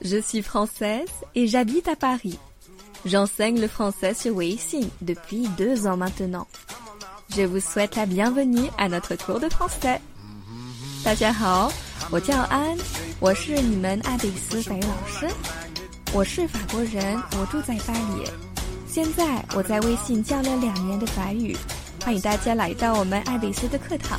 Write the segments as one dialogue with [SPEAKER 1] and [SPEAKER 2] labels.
[SPEAKER 1] Je suis française et j'habite à Paris. J'enseigne le français sur Weixin depuis deux ans maintenant. Je vous souhaite la bienvenue à notre cours de français. 大家好，我叫安，我是你们爱贝斯法语老师。我是法国人，我住在巴黎。现在我在微信教了两年的法语，欢迎大家来到我们爱贝斯的课堂。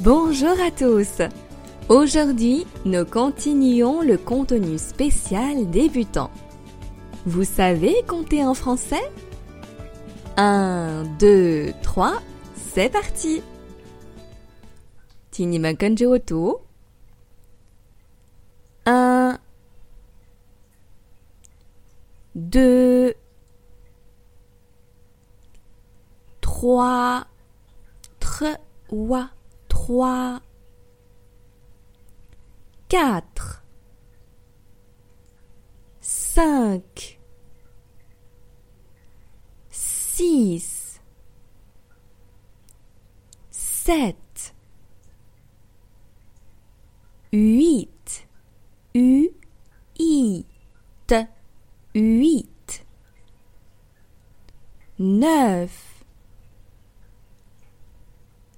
[SPEAKER 1] Bonjour à tous Aujourd'hui, nous continuons le contenu spécial débutant. Vous savez compter en français? 1, 2, 3, c'est parti autour. 1, 2, 3, 3, 3, 4, 5, 6, 7, 8, U, I, T, 8, 9,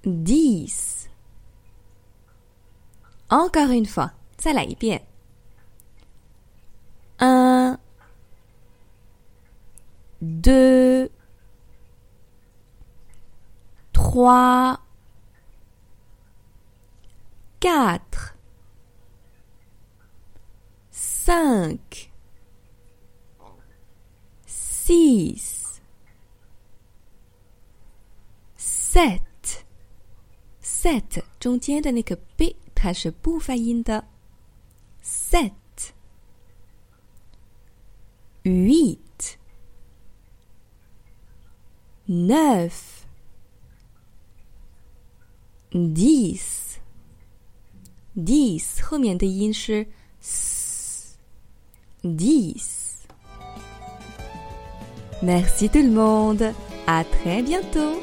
[SPEAKER 1] 10. Encore une fois, 再来一遍。Un, deux, trois, quatre, cinq, six, sept. set 中间的那个 b 它是不发音的。set huit neuf dix dix 后面的音是 s dix Merci tout le monde. À très bientôt.